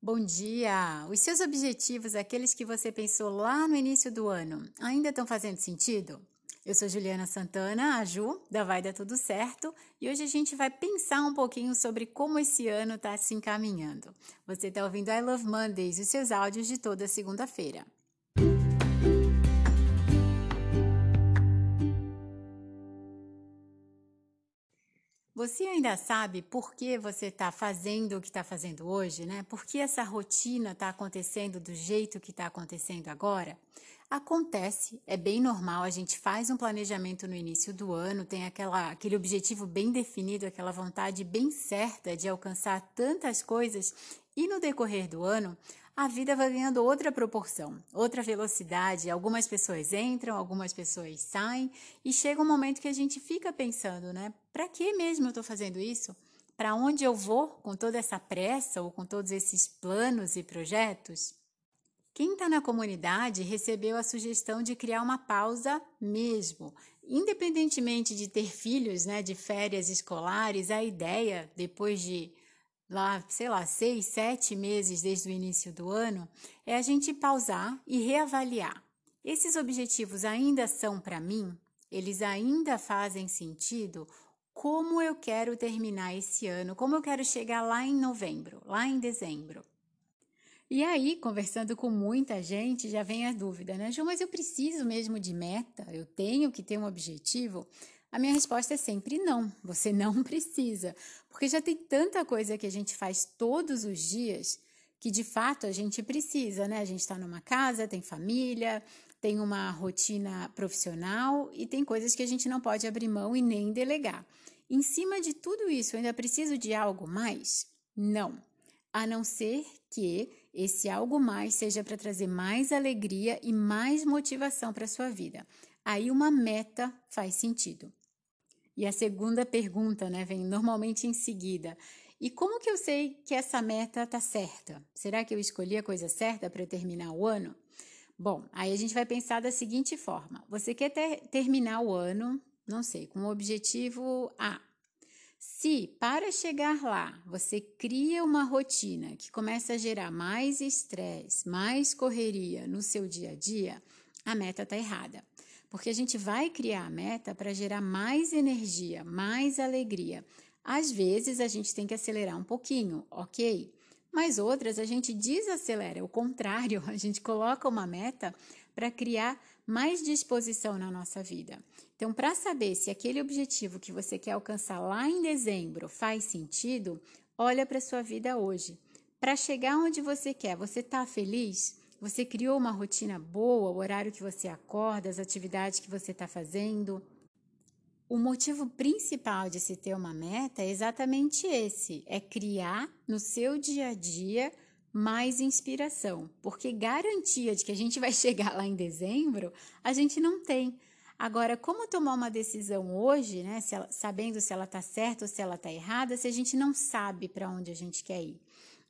Bom dia! Os seus objetivos, aqueles que você pensou lá no início do ano, ainda estão fazendo sentido? Eu sou Juliana Santana, a Ju, da Vai Dar Tudo Certo, e hoje a gente vai pensar um pouquinho sobre como esse ano está se encaminhando. Você está ouvindo I Love Mondays, os seus áudios de toda segunda-feira. Você ainda sabe por que você está fazendo o que está fazendo hoje, né? Por que essa rotina está acontecendo do jeito que está acontecendo agora? Acontece, é bem normal, a gente faz um planejamento no início do ano, tem aquela, aquele objetivo bem definido, aquela vontade bem certa de alcançar tantas coisas, e no decorrer do ano, a vida vai ganhando outra proporção, outra velocidade. Algumas pessoas entram, algumas pessoas saem, e chega um momento que a gente fica pensando, né? Para que mesmo eu estou fazendo isso? Para onde eu vou com toda essa pressa ou com todos esses planos e projetos? Quem está na comunidade recebeu a sugestão de criar uma pausa mesmo. Independentemente de ter filhos, né, de férias escolares, a ideia, depois de lá, sei lá, seis, sete meses desde o início do ano, é a gente pausar e reavaliar. Esses objetivos ainda são para mim? Eles ainda fazem sentido? Como eu quero terminar esse ano? Como eu quero chegar lá em novembro, lá em dezembro? E aí, conversando com muita gente, já vem a dúvida, né, Ju, mas eu preciso mesmo de meta? Eu tenho que ter um objetivo? A minha resposta é sempre não, você não precisa, porque já tem tanta coisa que a gente faz todos os dias que de fato a gente precisa, né? A gente está numa casa, tem família, tem uma rotina profissional e tem coisas que a gente não pode abrir mão e nem delegar. Em cima de tudo isso, ainda preciso de algo mais? Não. A não ser que esse algo mais seja para trazer mais alegria e mais motivação para a sua vida. Aí uma meta faz sentido. E a segunda pergunta, né, vem normalmente em seguida. E como que eu sei que essa meta está certa? Será que eu escolhi a coisa certa para terminar o ano? Bom, aí a gente vai pensar da seguinte forma: você quer ter, terminar o ano, não sei, com o objetivo A. Se para chegar lá você cria uma rotina que começa a gerar mais estresse, mais correria no seu dia a dia, a meta está errada. Porque a gente vai criar a meta para gerar mais energia, mais alegria. Às vezes a gente tem que acelerar um pouquinho, ok? Mas outras a gente desacelera, o contrário, a gente coloca uma meta para criar mais disposição na nossa vida. Então, para saber se aquele objetivo que você quer alcançar lá em dezembro faz sentido, olha para sua vida hoje. Para chegar onde você quer, você está feliz? Você criou uma rotina boa, o horário que você acorda, as atividades que você está fazendo? O motivo principal de se ter uma meta é exatamente esse: é criar no seu dia a dia mais inspiração, porque garantia de que a gente vai chegar lá em dezembro, a gente não tem. Agora, como tomar uma decisão hoje, né, se ela, sabendo se ela está certa ou se ela está errada, se a gente não sabe para onde a gente quer ir?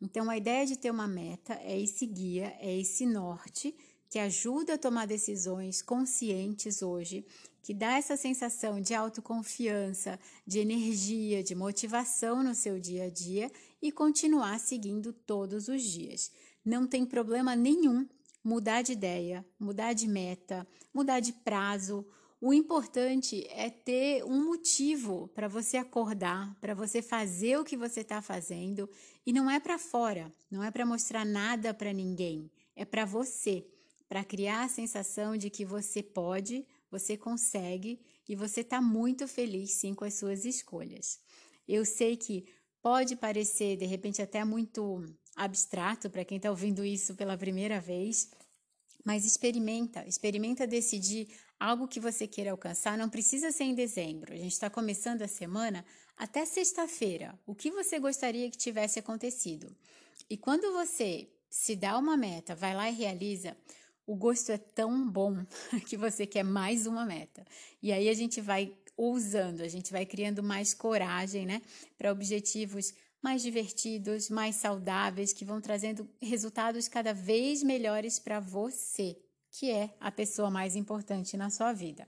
Então, a ideia de ter uma meta é esse guia, é esse norte que ajuda a tomar decisões conscientes hoje, que dá essa sensação de autoconfiança, de energia, de motivação no seu dia a dia e continuar seguindo todos os dias. Não tem problema nenhum mudar de ideia, mudar de meta, mudar de prazo, o importante é ter um motivo para você acordar, para você fazer o que você está fazendo e não é para fora, não é para mostrar nada para ninguém, é para você, para criar a sensação de que você pode, você consegue e você está muito feliz sim com as suas escolhas. Eu sei que pode parecer de repente até muito abstrato para quem está ouvindo isso pela primeira vez, mas experimenta, experimenta decidir algo que você queira alcançar. Não precisa ser em dezembro. A gente está começando a semana até sexta-feira. O que você gostaria que tivesse acontecido? E quando você se dá uma meta, vai lá e realiza, o gosto é tão bom que você quer mais uma meta. E aí a gente vai ousando, a gente vai criando mais coragem, né, para objetivos mais divertidos, mais saudáveis, que vão trazendo resultados cada vez melhores para você, que é a pessoa mais importante na sua vida.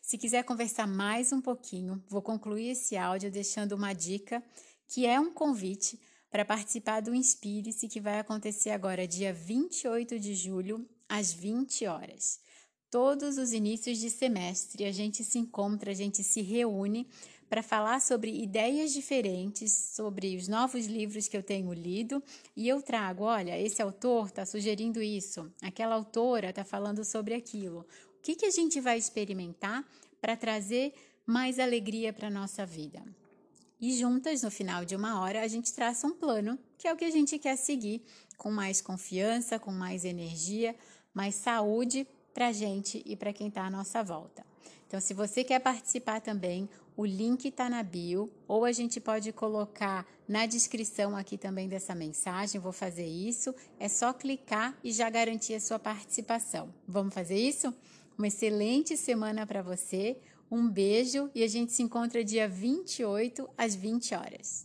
Se quiser conversar mais um pouquinho, vou concluir esse áudio deixando uma dica, que é um convite para participar do Inspire-se, que vai acontecer agora, dia 28 de julho, às 20 horas. Todos os inícios de semestre a gente se encontra, a gente se reúne para falar sobre ideias diferentes, sobre os novos livros que eu tenho lido, e eu trago, olha, esse autor está sugerindo isso, aquela autora está falando sobre aquilo. O que, que a gente vai experimentar para trazer mais alegria para a nossa vida? E juntas, no final de uma hora, a gente traça um plano, que é o que a gente quer seguir, com mais confiança, com mais energia, mais saúde para a gente e para quem está à nossa volta. Então, se você quer participar também, o link está na bio, ou a gente pode colocar na descrição aqui também dessa mensagem. Vou fazer isso. É só clicar e já garantir a sua participação. Vamos fazer isso? Uma excelente semana para você. Um beijo e a gente se encontra dia 28 às 20 horas.